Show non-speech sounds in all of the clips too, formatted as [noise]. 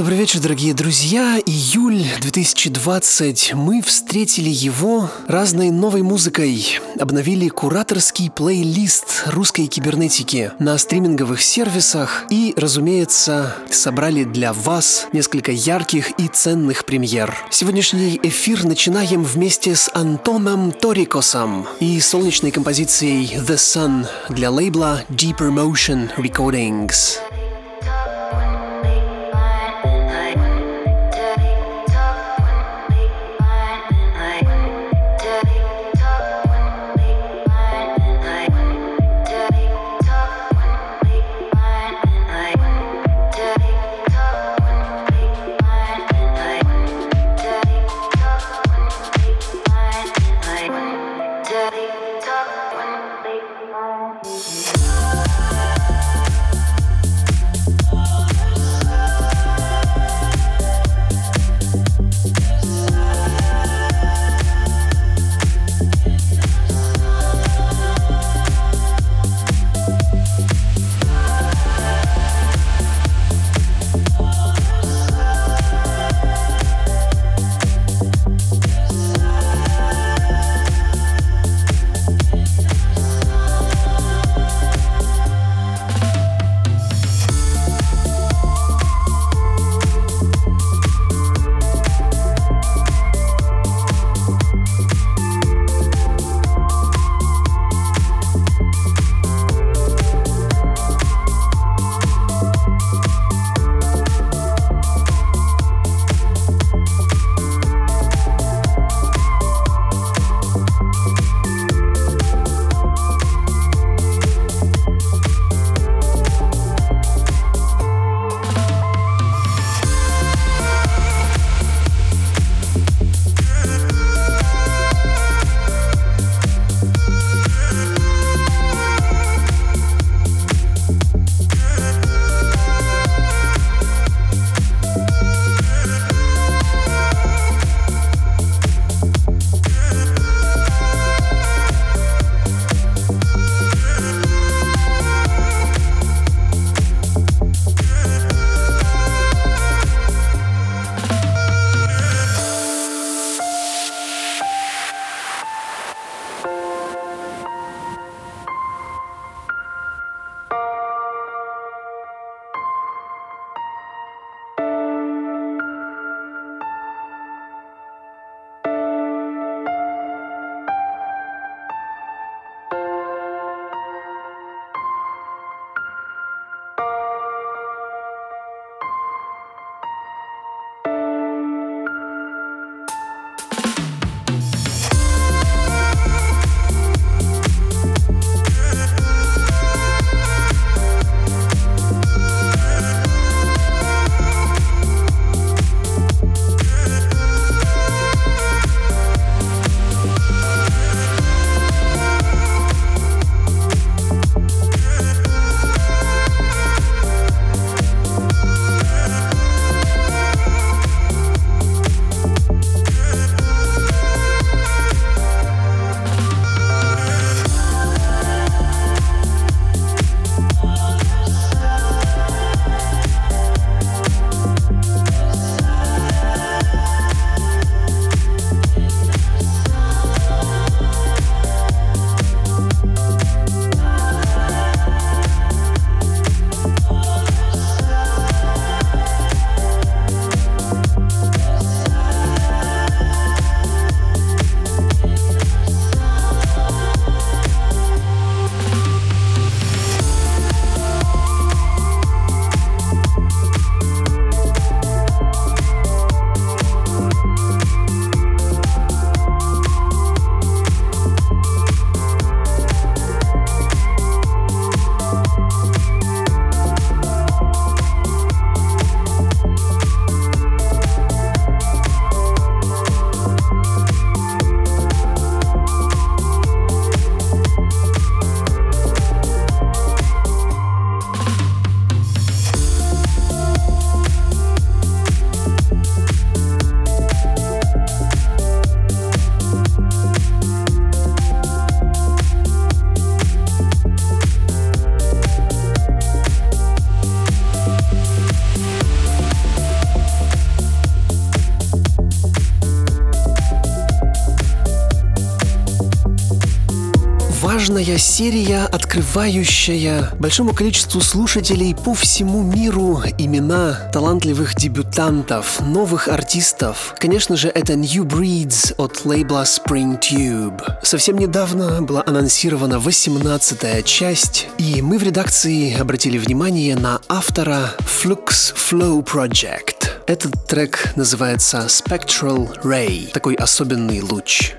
Добрый вечер, дорогие друзья. Июль 2020. Мы встретили его разной новой музыкой. Обновили кураторский плейлист русской кибернетики на стриминговых сервисах и, разумеется, собрали для вас несколько ярких и ценных премьер. Сегодняшний эфир начинаем вместе с Антоном Торикосом и солнечной композицией The Sun для лейбла Deeper Motion Recordings. Важная серия, открывающая большому количеству слушателей по всему миру имена талантливых дебютантов, новых артистов. Конечно же, это New Breeds от лейбла Spring Tube. Совсем недавно была анонсирована 18 часть, и мы в редакции обратили внимание на автора Flux Flow Project. Этот трек называется Spectral Ray, такой особенный луч.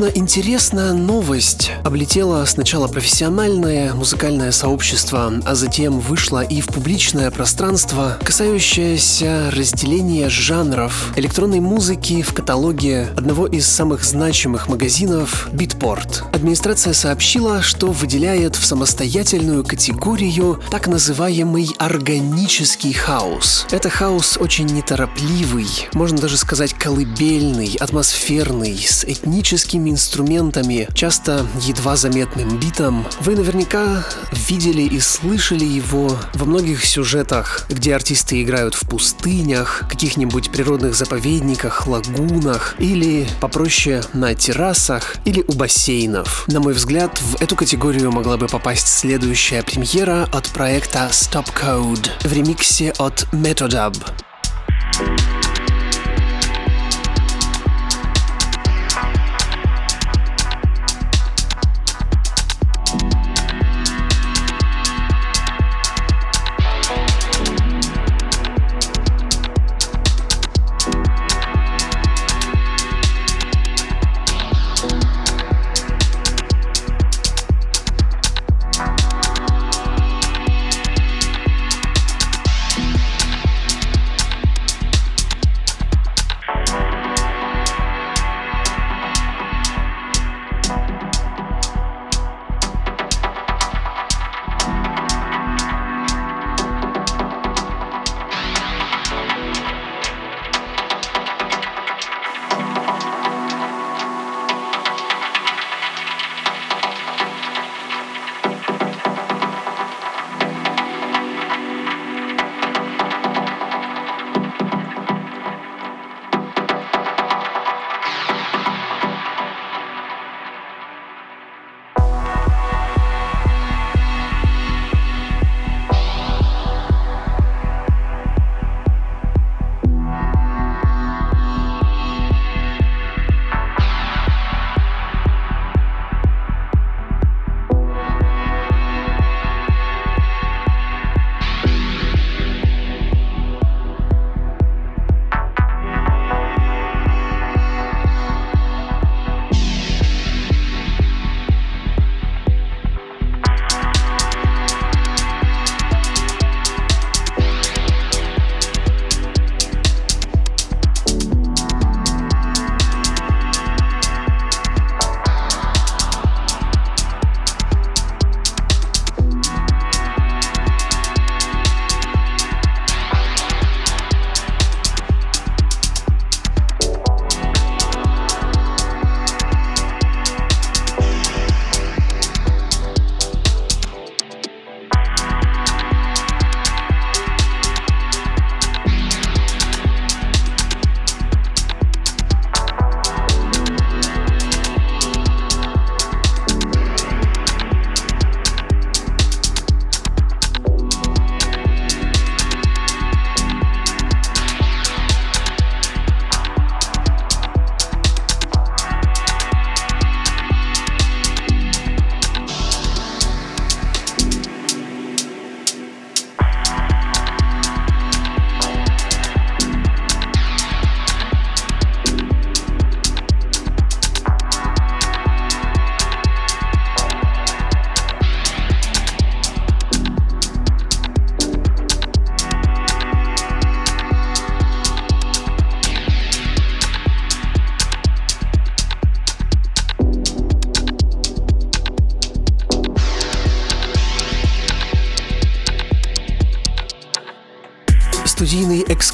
Достаточно интересная новость. Облетела сначала профессиональное музыкальное сообщество, а затем вышла и в публичное пространство, касающееся разделения жанров электронной музыки в каталоге одного из самых значимых магазинов Beatport. Администрация сообщила, что выделяет в самостоятельную категорию так называемый органический хаос. Это хаос очень неторопливый, можно даже сказать колыбельный, атмосферный, с этническим инструментами, часто едва заметным битом, вы наверняка видели и слышали его во многих сюжетах, где артисты играют в пустынях, каких-нибудь природных заповедниках, лагунах или, попроще, на террасах или у бассейнов. На мой взгляд, в эту категорию могла бы попасть следующая премьера от проекта Stop Code в ремиксе от Metodub. Студийный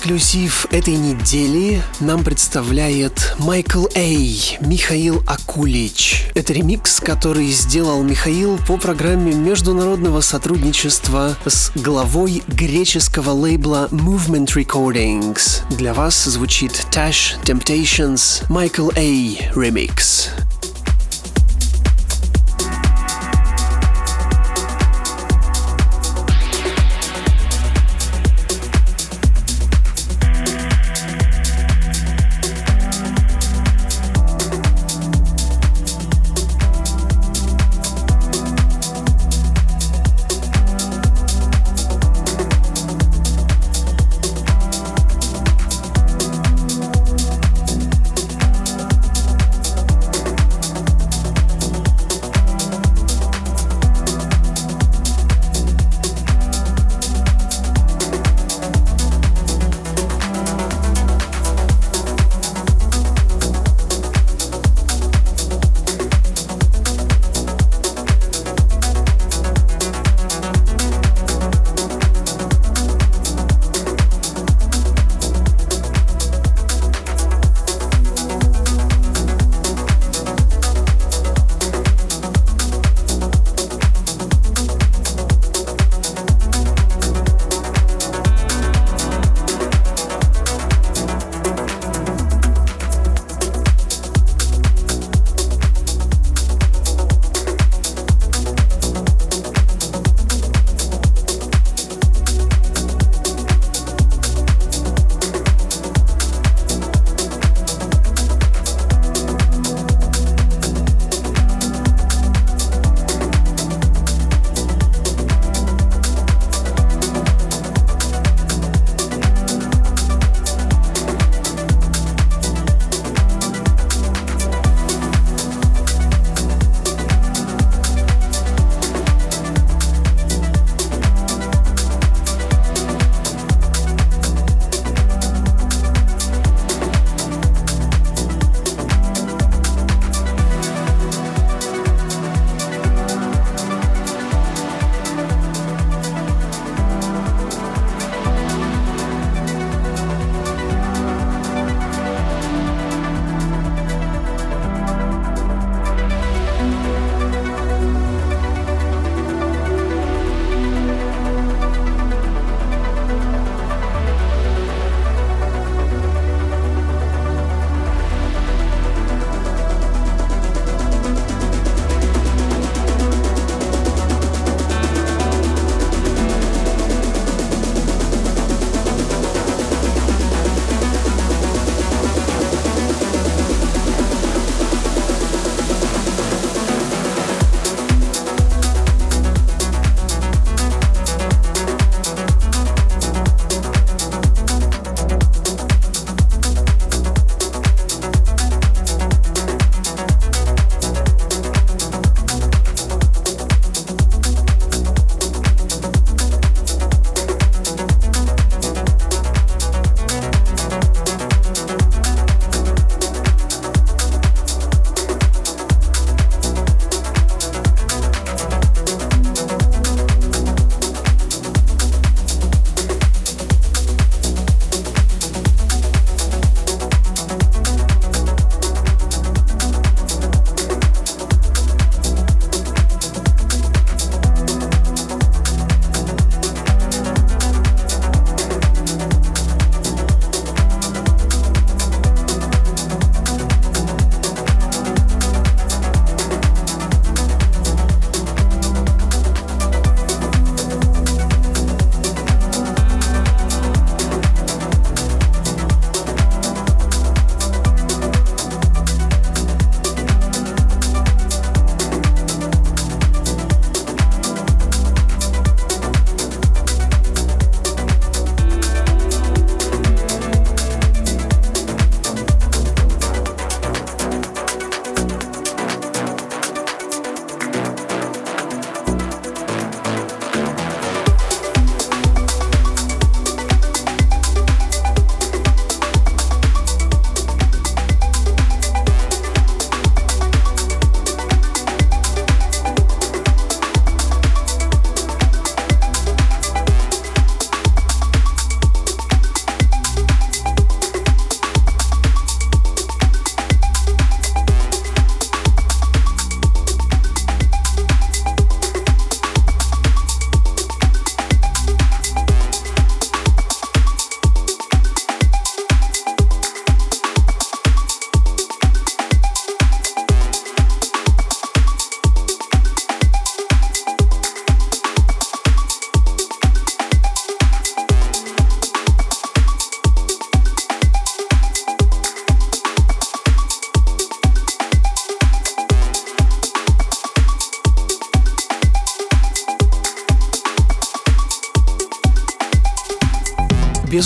эксклюзив этой недели нам представляет Майкл Эй, Михаил Акулич. Это ремикс, который сделал Михаил по программе международного сотрудничества с главой греческого лейбла Movement Recordings. Для вас звучит Tash Temptations Michael A. Remix.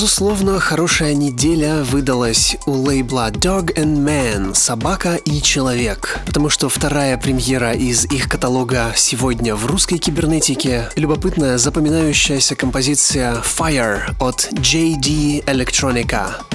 Безусловно, хорошая неделя выдалась у лейбла Dog and Man «Собака и человек», потому что вторая премьера из их каталога сегодня в русской кибернетике – любопытная запоминающаяся композиция «Fire» от JD Electronica.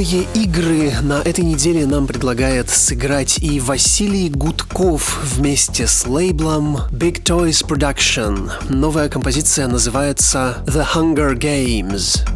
Голодные игры на этой неделе нам предлагает сыграть и Василий Гудков вместе с лейблом Big Toys Production. Новая композиция называется The Hunger Games.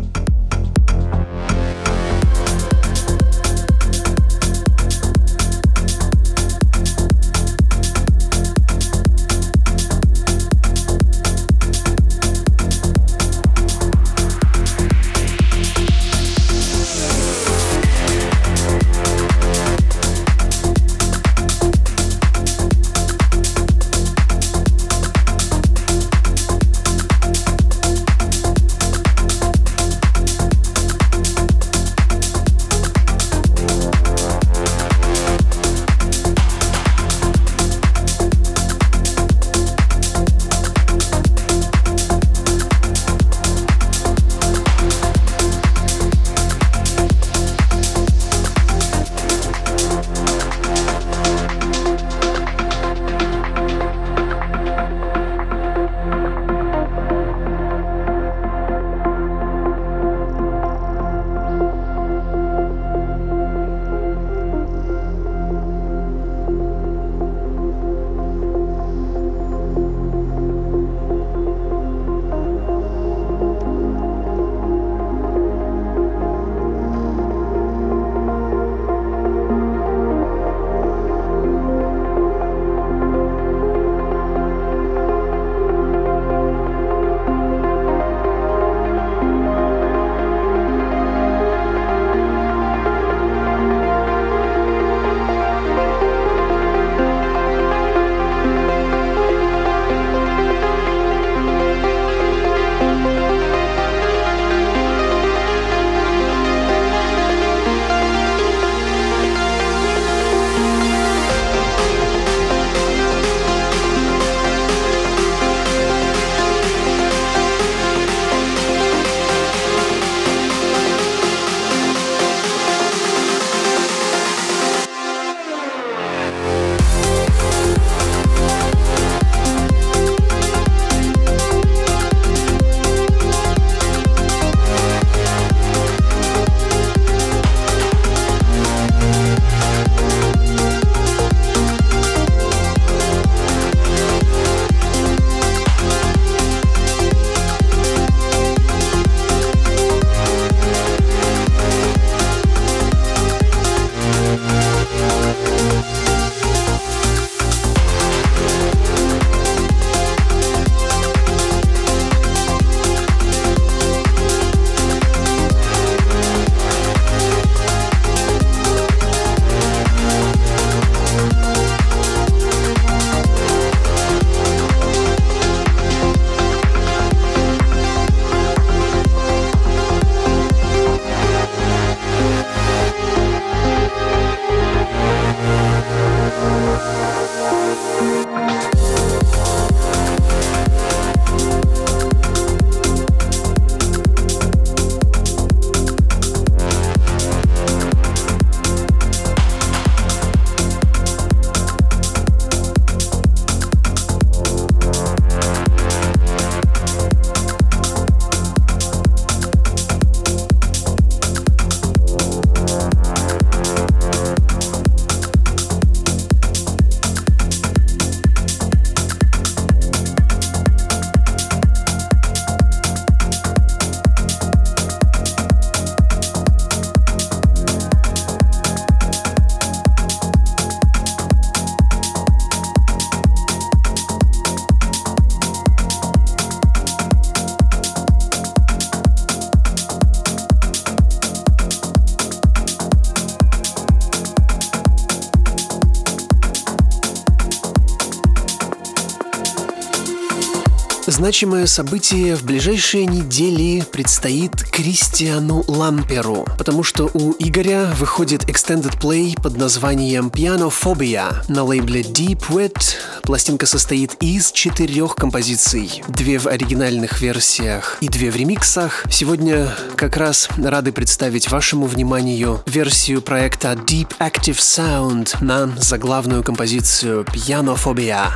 Значимое событие в ближайшие недели предстоит Кристиану Ламперу, потому что у Игоря выходит Extended Play под названием Pianophobia на лейбле Deep Wet. Пластинка состоит из четырех композиций, две в оригинальных версиях и две в ремиксах. Сегодня как раз рады представить вашему вниманию версию проекта Deep Active Sound на заглавную композицию Pianophobia.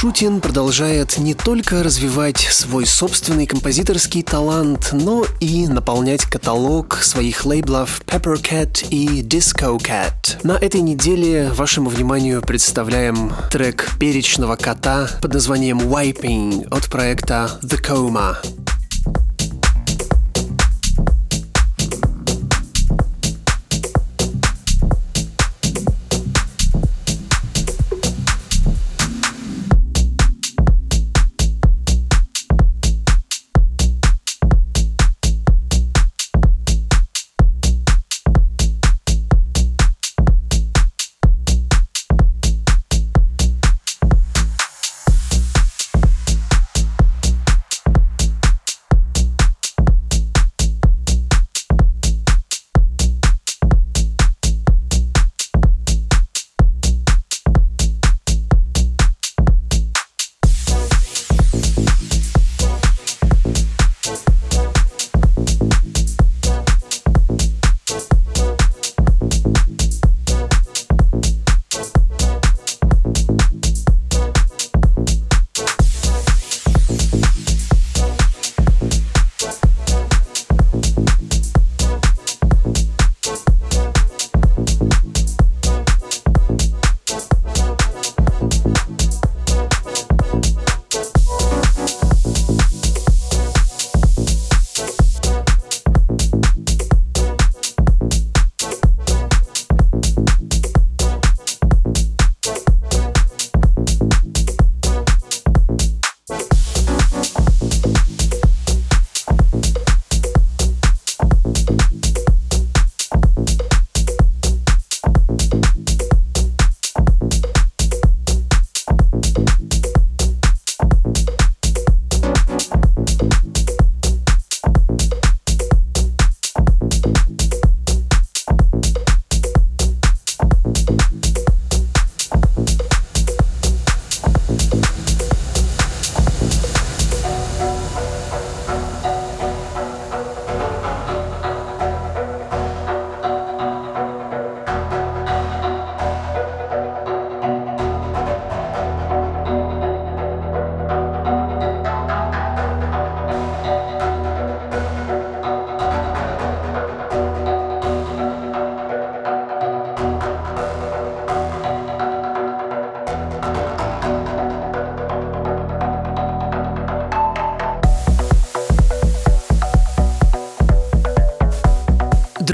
Ишутин продолжает не только развивать свой собственный композиторский талант, но и наполнять каталог своих лейблов Pepper Cat и Disco Cat. На этой неделе вашему вниманию представляем трек перечного кота под названием Wiping от проекта The Coma.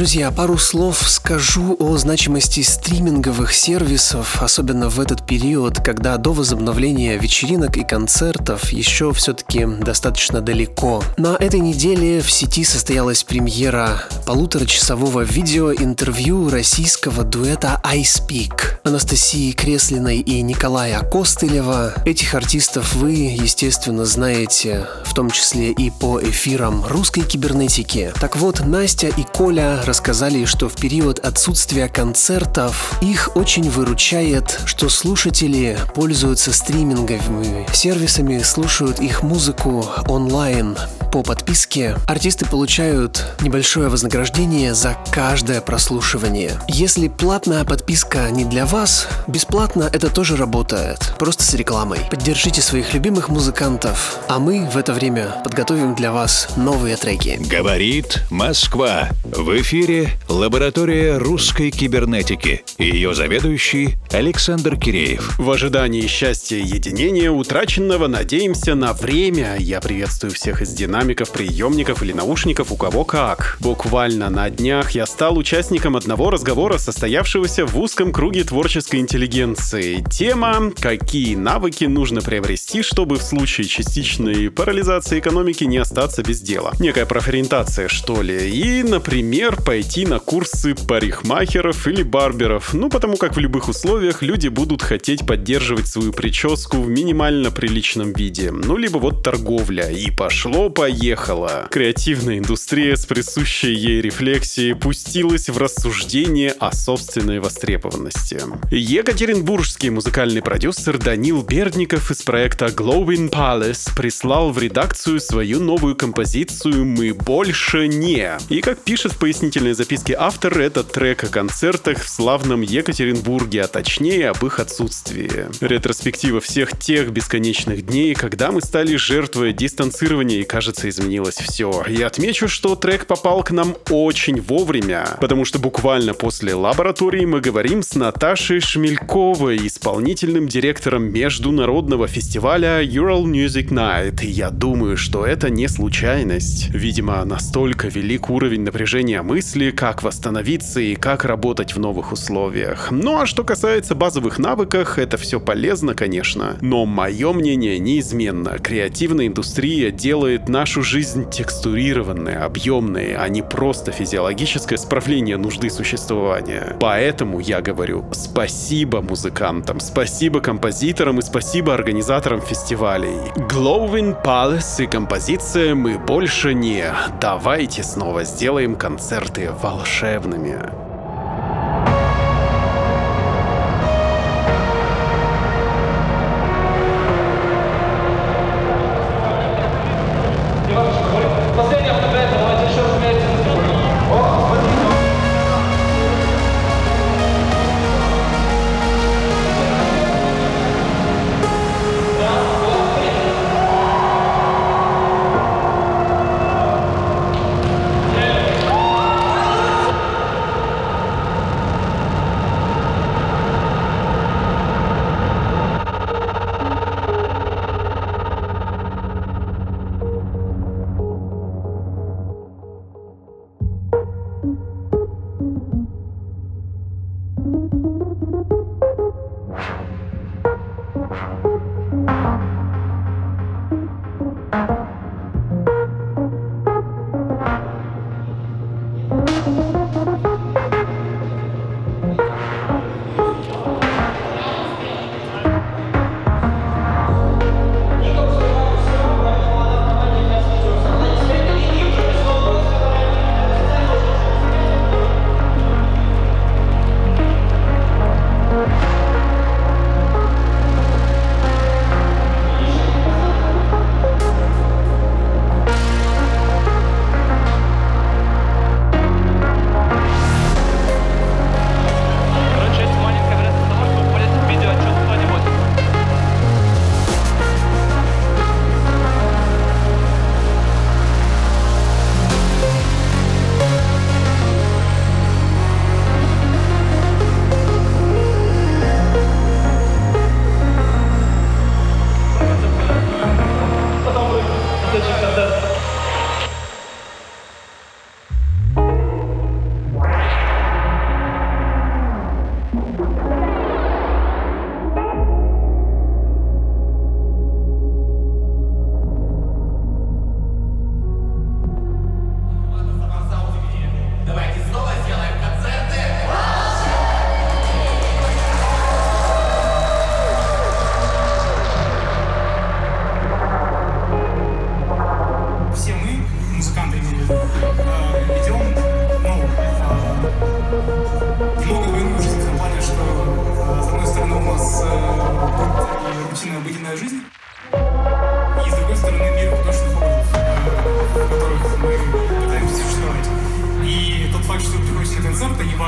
Друзья, пару слов скажу о значимости стриминговых сервисов, особенно в этот период, когда до возобновления вечеринок и концертов еще все-таки достаточно далеко. На этой неделе в сети состоялась премьера полуторачасового видеоинтервью российского дуэта iSpeak Анастасии Креслиной и Николая Костылева. Этих артистов вы, естественно, знаете, в том числе и по эфирам русской кибернетики. Так вот, Настя и Коля рассказали, что в период отсутствия концертов их очень выручает, что слушатели пользуются стриминговыми сервисами, слушают их музыку онлайн по подписке. Артисты получают небольшое вознаграждение за каждое прослушивание. Если платная подписка не для вас, бесплатно это тоже работает, просто с рекламой. Поддержите своих любимых музыкантов, а мы в это время подготовим для вас новые треки. Говорит Москва. В эфире эфире лаборатория русской кибернетики и ее заведующий Александр Киреев. В ожидании счастья единения, утраченного, надеемся на время. Я приветствую всех из динамиков, приемников или наушников, у кого как. Буквально на днях я стал участником одного разговора, состоявшегося в узком круге творческой интеллигенции. Тема «Какие навыки нужно приобрести, чтобы в случае частичной парализации экономики не остаться без дела?» Некая профориентация, что ли. И, например, пойти на курсы парикмахеров или барберов, ну потому как в любых условиях люди будут хотеть поддерживать свою прическу в минимально приличном виде. Ну либо вот торговля. И пошло-поехало. Креативная индустрия с присущей ей рефлексией пустилась в рассуждение о собственной востребованности. Екатеринбургский музыкальный продюсер Данил Бердников из проекта Glowing Palace прислал в редакцию свою новую композицию «Мы больше не». И как пишет в пояснительном предварительной записке автор — это трек о концертах в славном Екатеринбурге, а точнее об их отсутствии. Ретроспектива всех тех бесконечных дней, когда мы стали жертвой дистанцирования и, кажется, изменилось все. И отмечу, что трек попал к нам очень вовремя, потому что буквально после лаборатории мы говорим с Наташей Шмельковой, исполнительным директором международного фестиваля Ural Music Night. И я думаю, что это не случайность. Видимо, настолько велик уровень напряжения мысли, как восстановиться и как работать в новых условиях. Ну а что касается базовых навыков, это все полезно, конечно. Но мое мнение неизменно. Креативная индустрия делает нашу жизнь текстурированной, объемной, а не просто физиологическое справление нужды существования. Поэтому я говорю спасибо музыкантам, спасибо композиторам и спасибо организаторам фестивалей. Glowing Palace и композиция «Мы больше не». Давайте снова сделаем концерты волшебными.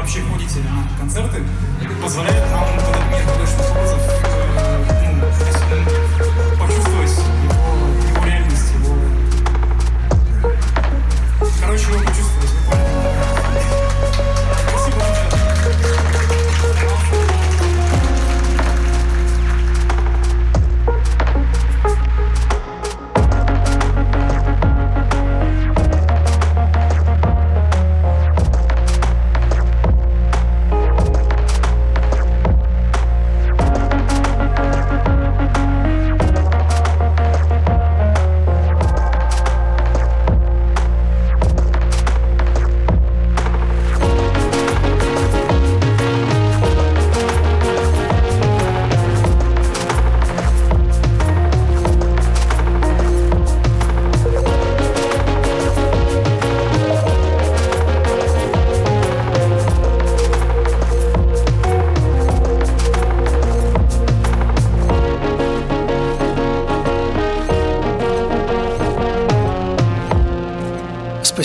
Вообще ходите на концерты, позволяет нам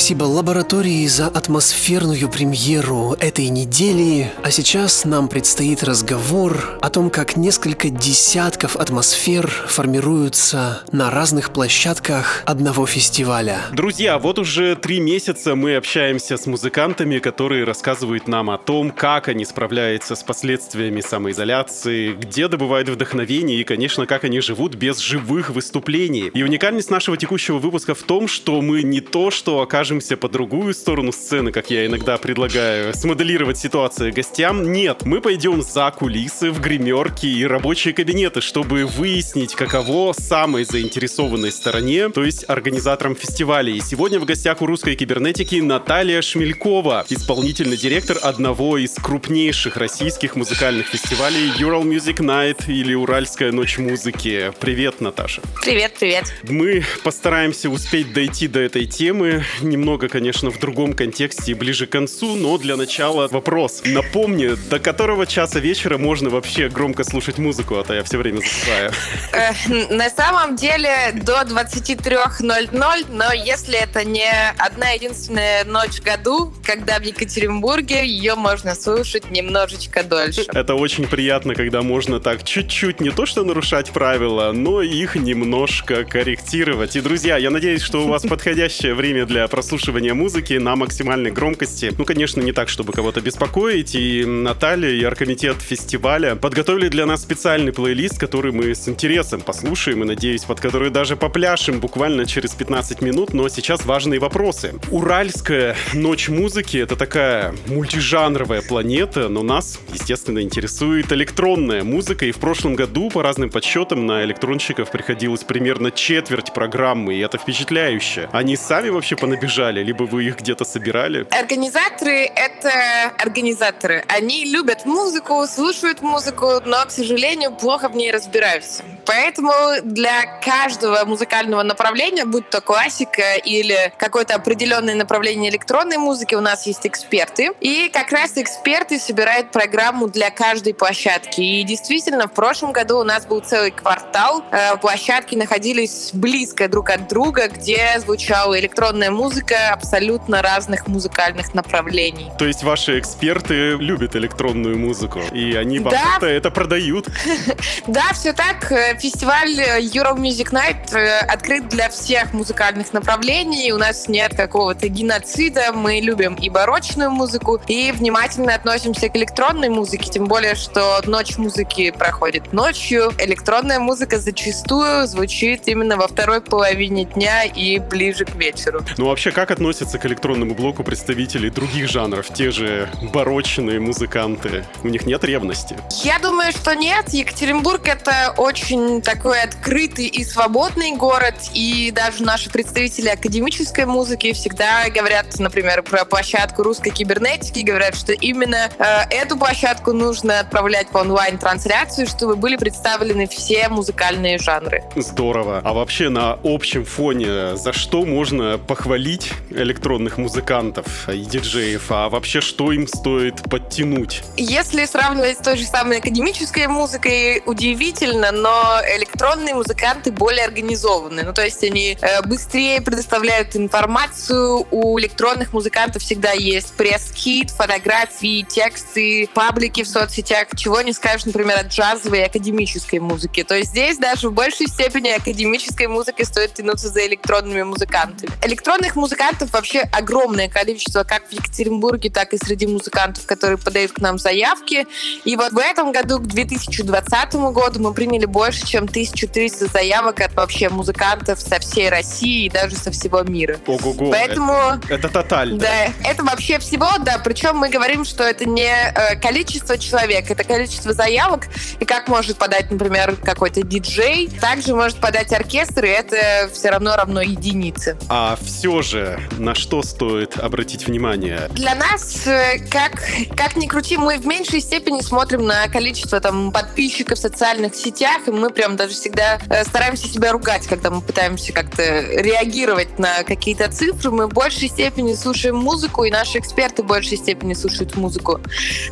Спасибо лаборатории за атмосферную премьеру этой недели. А сейчас нам предстоит разговор о том, как несколько десятков атмосфер формируются на разных площадках одного фестиваля. Друзья, вот уже три месяца мы общаемся с музыкантами, которые рассказывают нам о том, как они справляются с последствиями самоизоляции, где добывают вдохновение и, конечно, как они живут без живых выступлений. И уникальность нашего текущего выпуска в том, что мы не то, что окажемся по другую сторону сцены, как я иногда предлагаю, смоделировать ситуацию гостям. Нет, мы пойдем за кулисы, в гримерки и рабочие кабинеты, чтобы выяснить, каково самой заинтересованной стороне, то есть организаторам фестиваля. И сегодня в гостях у русской кибернетики Наталья Шмелькова, исполнительный директор одного из крупнейших российских музыкальных фестивалей Ural Music Night или Уральская ночь музыки. Привет, Наташа. Привет, привет. Мы постараемся успеть дойти до этой темы немного, конечно, в другом контексте и ближе к концу, но для начала вопрос. Напомни, до которого часа вечера можно вообще громко слушать музыку, а то я все время забываю. [laughs] Э, На самом деле до 23.00, но если это не одна единственная ночь в году, когда в Екатеринбурге ее можно слушать немножечко дольше. Это очень приятно, когда можно так чуть-чуть не то что нарушать правила, но их немножко корректировать. И, друзья, я надеюсь, что у вас [laughs] подходящее время для прослушивания музыки на максимальной громкости. Ну, конечно, не так, чтобы кого-то беспокоить. И Наталья и оргкомитет фестиваля подготовили для нас специальный плейлист, который мы с интересом послушаем и, надеюсь, под который даже попляшем буквально через 15 минут. Но сейчас важные вопросы. Уральская ночь музыки — это такая мультижанровая планета, но нас, естественно, интересует электронная музыка. И в прошлом году, по разным подсчетам, на электронщиков приходилось примерно четверть программы, и это впечатляюще. Они сами вообще понабежали, либо вы их где-то собирали? Организаторы — это организаторы. Они любят музыку, слушают музыку, но, к сожалению, плохо в ней разбираются. Поэтому для каждого музыкального направления, будь то классика или какое-то определенное направление электронной музыки, у нас есть эксперты. И как раз эксперты собирают программу для каждой площадки. И действительно, в прошлом году у нас был целый квартал. Э, Площадки находились близко друг от друга, где звучала электронная музыка абсолютно разных музыкальных направлений. То есть ваши эксперты любят электронную музыку, и они Да. вам это продают. [laughs] Да, все так. Фестиваль Euro Music Night э, открыт для всех музыкальных направлений. У нас нет какого-то геноцида. Мы любим и барочную музыку, и внимательно относимся к электронной музыке. Тем более, что ночь музыки проходит ночью. Электронная музыка зачастую звучит именно во второй половине дня и ближе к вечеру. Ну вообще, как относятся к электронному блоку представители других жанров, те же барочные музыканты? У них нет ревности? Я думаю, что нет. Екатеринбург — это очень такой открытый и свободный город, и даже наши представители академической музыки всегда говорят, например, про площадку русской кибернетики, говорят, что именно э, эту площадку нужно отправлять в онлайн-трансляцию, чтобы были представлены все музыкальные жанры. Здорово. А вообще на общем фоне за что можно похвалить электронных музыкантов и диджеев? А вообще что им стоит подтянуть? Если сравнивать с той же самой академической музыкой, удивительно, но электронные музыканты более организованы. Ну, то есть они э, быстрее предоставляют информацию. У электронных музыкантов всегда есть пресс-кит, фотографии, тексты, паблики в соцсетях, чего не скажешь, например, от джазовой и академической музыки. То есть здесь даже в большей степени академической музыкой стоит тянуться за электронными музыкантами. Электронных музыкантов вообще огромное количество, как в Екатеринбурге, так и среди музыкантов, которые подают к нам заявки. И вот в этом году, к 2020 году, мы приняли больше, чем 1300 заявок от вообще музыкантов со всей России и даже со всего мира. Ого-го. Поэтому... Это, это тоталь. Да, это вообще всего, да. Причем мы говорим, что это не э, количество человек, это количество заявок. И как может подать, например, какой-то диджей, также может подать оркестр, и это все равно равно единице. А все же, на что стоит обратить внимание? Для нас, э, как, как ни крути, мы в меньшей степени смотрим на количество там, подписчиков в социальных сетях, и мы прям даже всегда э, стараемся себя ругать, когда мы пытаемся как-то реагировать на какие-то цифры. Мы в большей степени слушаем музыку, и наши эксперты в большей степени слушают музыку.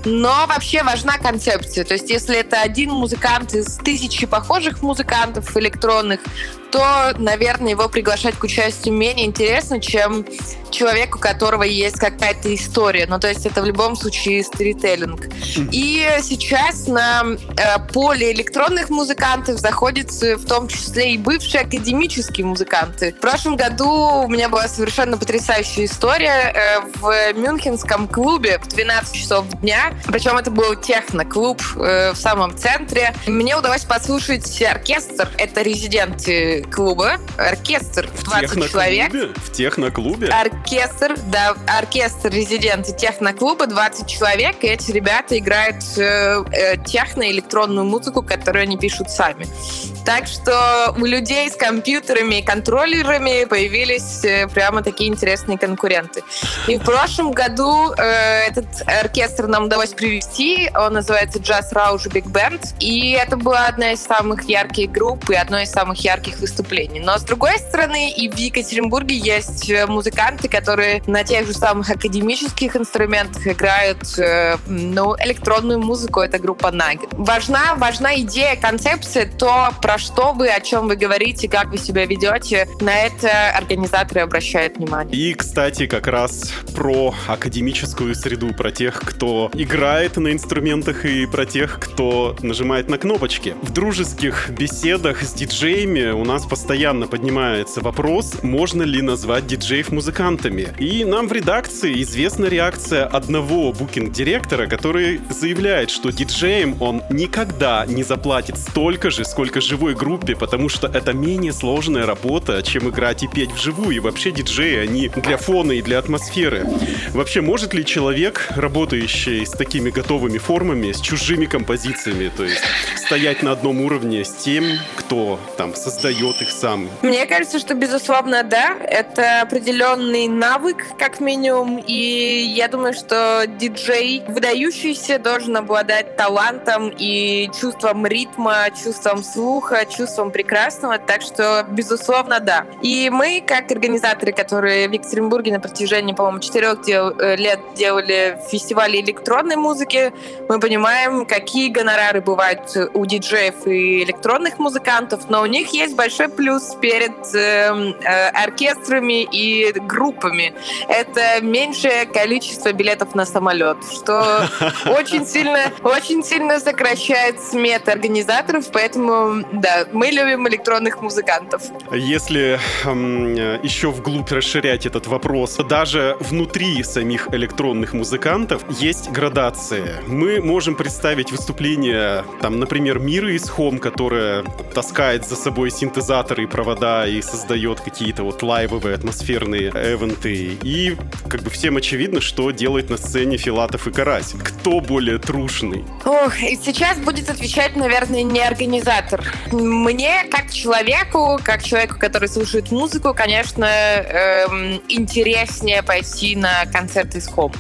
Но вообще важна концепция. То есть если это один музыкант из тысячи похожих музыкантов электронных, то, наверное, его приглашать к участию менее интересно, чем человек, у которого есть какая-то история. Ну, то есть это в любом случае сторителлинг. И сейчас на э, поле электронных музыкантов заходят э, в том числе и бывшие академические музыканты. В прошлом году у меня была совершенно потрясающая история э, в Мюнхенском клубе в 12 часов дня. Причем это был техно-клуб э, в самом центре. Мне удалось послушать оркестр. Это резиденты клуба. Оркестр в 20 человек. В техноклубе? Оркестр, да, оркестр резиденты техноклуба, 20 человек, и эти ребята играют э, э, техно-электронную музыку, которую они пишут сами. Так что у людей с компьютерами и контроллерами появились э, прямо такие интересные конкуренты. И в прошлом году э, этот оркестр нам удалось привести. Он называется Jazz Rouge Big Band. И это была одна из самых ярких групп и одно из самых ярких выступлений. Но с другой стороны, и в Екатеринбурге есть э, музыканты, которые на тех же самых академических инструментах играют э, ну, электронную музыку. Это группа Nugget. Важна, важна идея, концепция, то, про что вы, о чем вы говорите, как вы себя ведете. На это организаторы обращают внимание. И, кстати, как раз про академическую среду, про тех, кто играет на инструментах и про тех, кто нажимает на кнопочки. В дружеских беседах с диджеями у нас постоянно поднимается вопрос, можно ли назвать диджеев музыкантами. И нам в редакции известна реакция одного букинг-директора, который заявляет, что диджеем он никогда не заплатит столько же, сколько живой группе, потому что это менее сложная работа, чем играть и петь вживую. И вообще диджеи, они для фона и для атмосферы. Вообще, может ли человек, работающий с такими готовыми формами, с чужими композициями, то есть стоять на одном уровне с тем, кто там создает их сам? Мне кажется, что, безусловно, да. Это определенный навык, как минимум. И я думаю, что диджей, выдающийся, должен обладать талантом и чувством ритма, чувством слуха, чувством прекрасного. Так что, безусловно, да. И мы, как организаторы, которые в Екатеринбурге на протяжении, по-моему, четырех дел- э, лет делали фестивали электронной музыки, мы понимаем, какие гонорары бывают у диджеев и электронных музыкантов, но у них есть большой плюс перед э, э, оркестрами и группами. Это меньшее количество билетов на самолет, что [laughs] очень сильно, очень сильно сокращает сметы организаторов, поэтому, да, мы любим электронных музыкантов. Если эм, еще вглубь расширять этот вопрос, даже внутри самих электронных музыкантов есть градация. Мы можем представить выступление, там, например, Мира из Home, которая таскает за собой синтезаторы и провода и создает какие-то вот лайвовые атмосферные эвенты. И как бы всем очевидно, что делает на сцене Филатов и Карась. Кто более трушный? Ох, и сейчас будет отвечать, наверное, не организатор. Мне, как человеку, как человеку, который слушает музыку, конечно, эм, интереснее пойти на концерт из Home.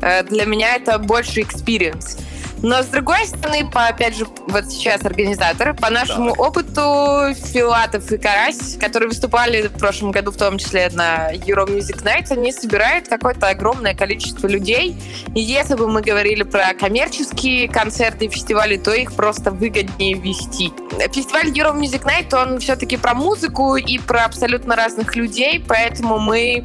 Э, Для меня это больше experience. Но с другой стороны, по, опять же, вот сейчас организаторы, по нашему опыту, Филатов и Карась, которые выступали в прошлом году, в том числе на Euro Music Night, они собирают какое-то огромное количество людей. И если бы мы говорили про коммерческие концерты и фестивали, то их просто выгоднее вести. Фестиваль Euro Music Night, он все-таки про музыку и про абсолютно разных людей, поэтому мы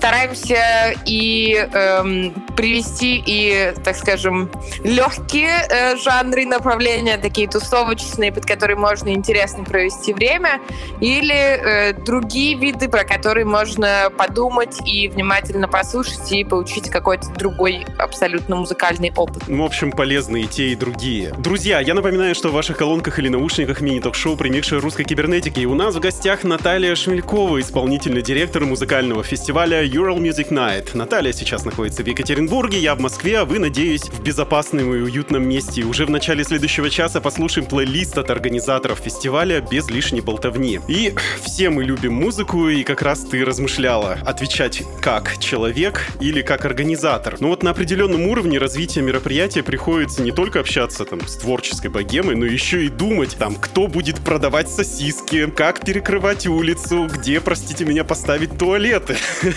стараемся и эм, привести и, так скажем, легкие э, жанры и направления, такие тусовочные, под которые можно интересно провести время, или э, другие виды, про которые можно подумать и внимательно послушать и получить какой-то другой абсолютно музыкальный опыт. В общем, полезны и те, и другие. Друзья, я напоминаю, что в ваших колонках или наушниках мини-ток-шоу «Примикшая русской кибернетики». И у нас в гостях Наталья Шмелькова, исполнительный директор музыкального фестиваля Ural Music Night. Наталья сейчас находится в Екатеринбурге, я в Москве, а вы, надеюсь, в безопасном и уютном месте. Уже в начале следующего часа послушаем плейлист от организаторов фестиваля без лишней болтовни. И все мы любим музыку, и как раз ты размышляла, отвечать как человек или как организатор. Но вот на определенном уровне развития мероприятия приходится не только общаться там с творческой богемой, но еще и думать, там, кто будет продавать сосиски, как перекрывать улицу, где, простите меня, поставить туалеты.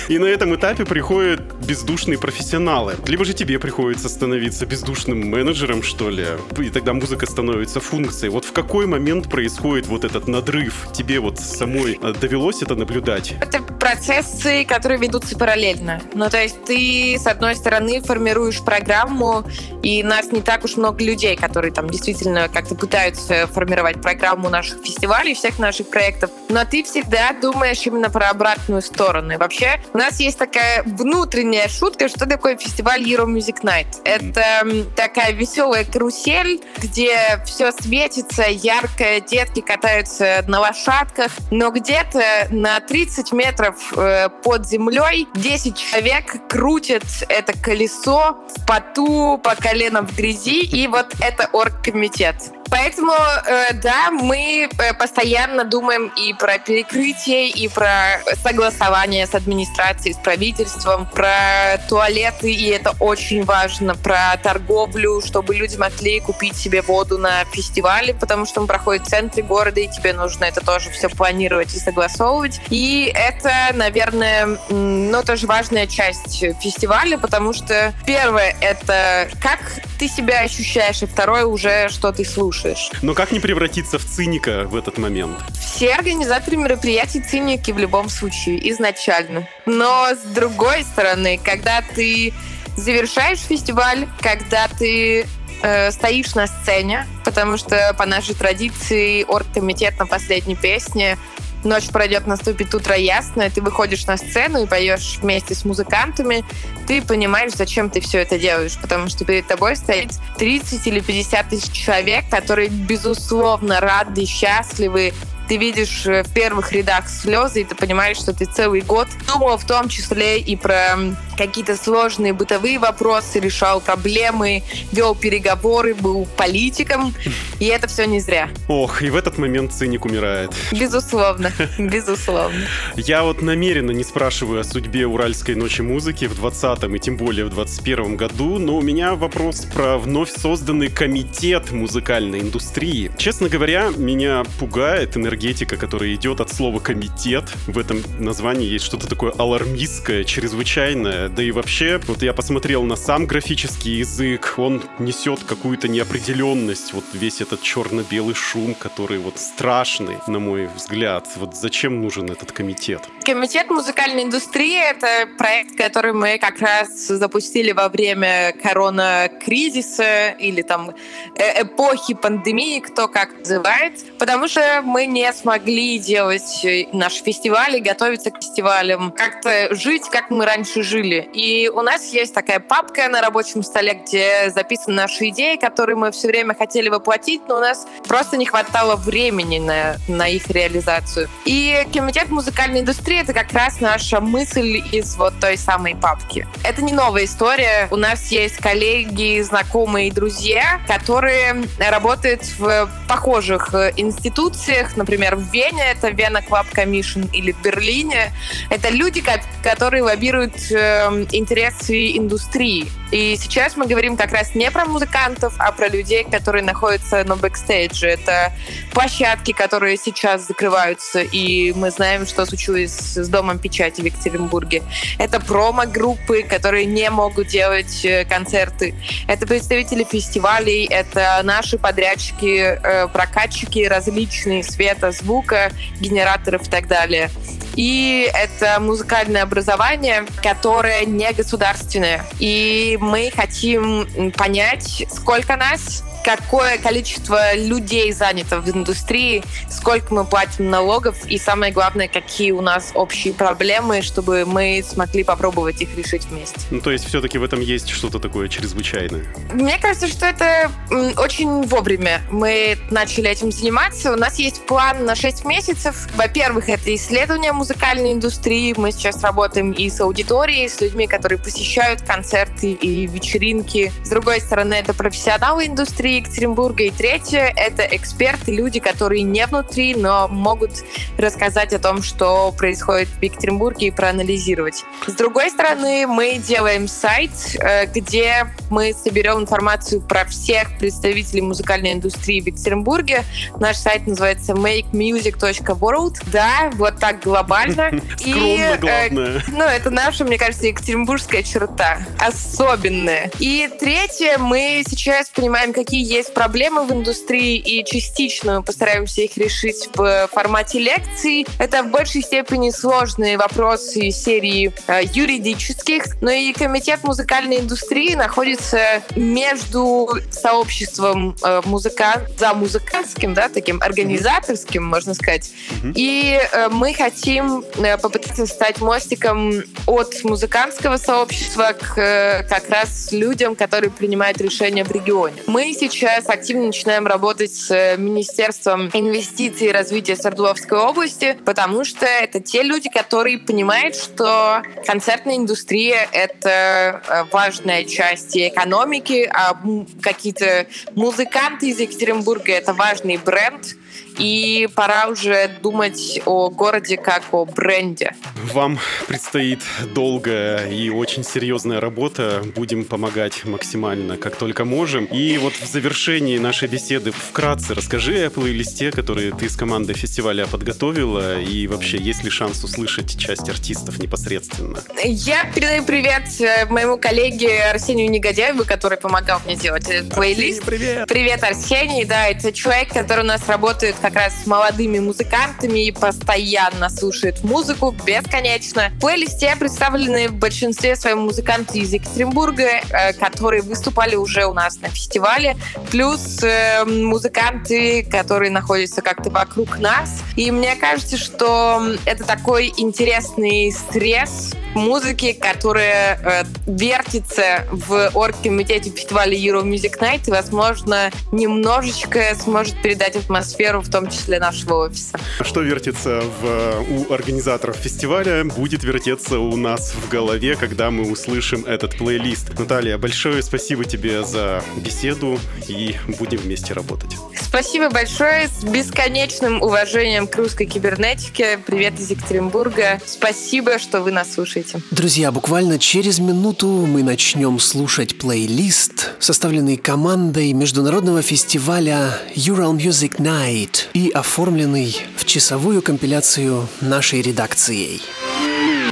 И на этом этапе приходят бездушные профессионалы. Либо же тебе приходится становиться бездушным менеджером, менеджером, что ли, и тогда музыка становится функцией. Вот в какой момент происходит вот этот надрыв? Тебе вот самой э, довелось это наблюдать? Это процессы, которые ведутся параллельно. Ну, то есть ты, с одной стороны, формируешь программу, и нас не так уж много людей, которые там действительно как-то пытаются формировать программу наших фестивалей, всех наших проектов. Но ты всегда думаешь именно про обратную сторону. И вообще, у нас есть такая внутренняя шутка, что такое фестиваль Euro Music Night. Это такая веселая карусель, где все светится, ярко, детки катаются на лошадках, но где-то на 30 метров э, под землей 10 человек крутят это колесо в поту, по колено в грязи, и вот это оргкомитет. Поэтому, э, да, мы э, постоянно думаем и про перекрытие, и про согласование с администрацией, с правительством, про туалеты, и это очень важно, про торговлю, чтобы люди могли купить себе воду на фестивале, потому что он проходит в центре города, и тебе нужно это тоже все планировать и согласовывать. И это, наверное, ну, тоже важная часть фестиваля, потому что первое — это как ты себя ощущаешь, и второе уже, что ты слушаешь. Но как не превратиться в циника в этот момент? Все организаторы мероприятий циники в любом случае, изначально. Но с другой стороны, когда ты завершаешь фестиваль, когда ты э, стоишь на сцене, потому что по нашей традиции оргкомитет на последней песне Ночь пройдет, наступит утро ясное, ты выходишь на сцену и поешь вместе с музыкантами, ты понимаешь, зачем ты все это делаешь, потому что перед тобой стоит 30 или 50 тысяч человек, которые, безусловно, рады, счастливы, ты видишь э, в первых рядах слезы, и ты понимаешь, что ты целый год думал в том числе и про какие-то сложные бытовые вопросы, решал проблемы, вел переговоры, был политиком, и это все не зря. Ох, и в этот момент циник умирает. Безусловно, [laughs] безусловно. Я вот намеренно не спрашиваю о судьбе Уральской ночи музыки в 20-м и тем более в 21 году, но у меня вопрос про вновь созданный комитет музыкальной индустрии. Честно говоря, меня пугает энергетика, которая идет от слова комитет. В этом названии есть что-то такое алармистское, чрезвычайное. Да и вообще, вот я посмотрел на сам графический язык, он несет какую-то неопределенность, вот весь этот черно-белый шум, который вот страшный, на мой взгляд. Вот зачем нужен этот комитет? Комитет музыкальной индустрии — это проект, который мы как раз запустили во время корона-кризиса или там э- эпохи пандемии, кто как называет, потому что мы не смогли делать э, наши фестивали, готовиться к фестивалям, как-то жить, как мы раньше жили. И у нас есть такая папка на рабочем столе, где записаны наши идеи, которые мы все время хотели воплотить, но у нас просто не хватало времени на, на их реализацию. И комитет музыкальной индустрии — это как раз наша мысль из вот той самой папки. Это не новая история. У нас есть коллеги, знакомые и друзья, которые работают в похожих э, институциях. Например, в Вене это Вена Club Commission или в Берлине. Это люди, ко- которые лоббируют э, интересы индустрии. И сейчас мы говорим как раз не про музыкантов, а про людей, которые находятся на бэкстейдже. Это площадки, которые сейчас закрываются, и мы знаем, что случилось с Домом печати в Екатеринбурге. Это промо-группы, которые не могут делать э, концерты. Это представители фестивалей, это наши подрядчики, э, прокатчики различные света, звука, генераторов и так далее. И это музыкальное образование, которое не государственное. И мы хотим понять, сколько нас, какое количество людей занято в индустрии, сколько мы платим налогов и самое главное, какие у нас общие проблемы, чтобы мы смогли попробовать их решить вместе. Ну, то есть все-таки в этом есть что-то такое чрезвычайное. Мне кажется, что это очень вовремя мы начали этим заниматься. У нас есть план на 6 месяцев. Во-первых, это исследование музыкальной индустрии. Мы сейчас работаем и с аудиторией, с людьми, которые посещают концерты и вечеринки. С другой стороны, это профессионалы индустрии, Екатеринбурга. И третье — это эксперты, люди, которые не внутри, но могут рассказать о том, что происходит в Екатеринбурге и проанализировать. С другой стороны, мы делаем сайт, э, где мы соберем информацию про всех представителей музыкальной индустрии в Екатеринбурге. Наш сайт называется makemusic.world. Да, вот так глобально. [laughs] И, Скромно, э, главное. ну, это наша, мне кажется, екатеринбургская черта. Особенная. И третье, мы сейчас понимаем, какие есть проблемы в индустрии, и частично мы постараемся их решить в формате лекций. Это в большей степени сложные вопросы серии э, юридических, но и комитет музыкальной индустрии находится между сообществом э, музыкант, за музыкантским, да, таким организаторским, можно сказать. И мы хотим э, попытаться стать мостиком от музыкантского сообщества к э, как раз людям, которые принимают решения в регионе. Мы сейчас активно начинаем работать с э, Министерством инвестиций и развития Свердловской области, потому что это те люди, которые понимают, что концертная индустрия — это важная часть экономики, а какие-то музыканты из Екатеринбурга — это важный бренд, и пора уже думать о городе как о бренде. Вам предстоит долгая и очень серьезная работа. Будем помогать максимально, как только можем. И вот в завершении нашей беседы вкратце расскажи о плейлисте, который ты с командой фестиваля подготовила, и вообще есть ли шанс услышать часть артистов непосредственно? Я передаю привет э, моему коллеге Арсению Негодяеву, который помогал мне делать этот плейлист. привет! Привет, Арсений. Да, это человек, который у нас работает как раз с молодыми музыкантами и постоянно слушает музыку бесконечно. В плейлисте представлены в большинстве своем музыканты из Екатеринбурга, э, которые выступали уже у нас на фестивале, плюс э, музыканты, которые находятся как-то вокруг нас. И мне кажется, что это такой интересный стресс музыки, которая э, вертится в оргкомитете фестиваля Euro Music Night и, возможно, немножечко сможет передать атмосферу, в том числе нашего офиса. Что вертится в, у организаторов фестиваля, будет вертеться у нас в голове, когда мы услышим этот плейлист. Наталья, большое спасибо тебе за беседу и будем вместе работать. Спасибо большое. С бесконечным уважением к русской кибернетике. Привет из Екатеринбурга. Спасибо, что вы нас слушаете. Друзья, буквально через минуту мы начнем слушать плейлист, составленный командой международного фестиваля Ural Music Night и оформленный в часовую компиляцию нашей редакцией.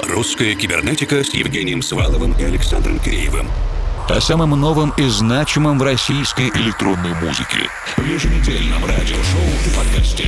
Русская кибернетика с Евгением Сваловым и Александром Киреевым. О самом новом и значимом в российской Электронной музыки. В еженедельном радиошоу и подкасте.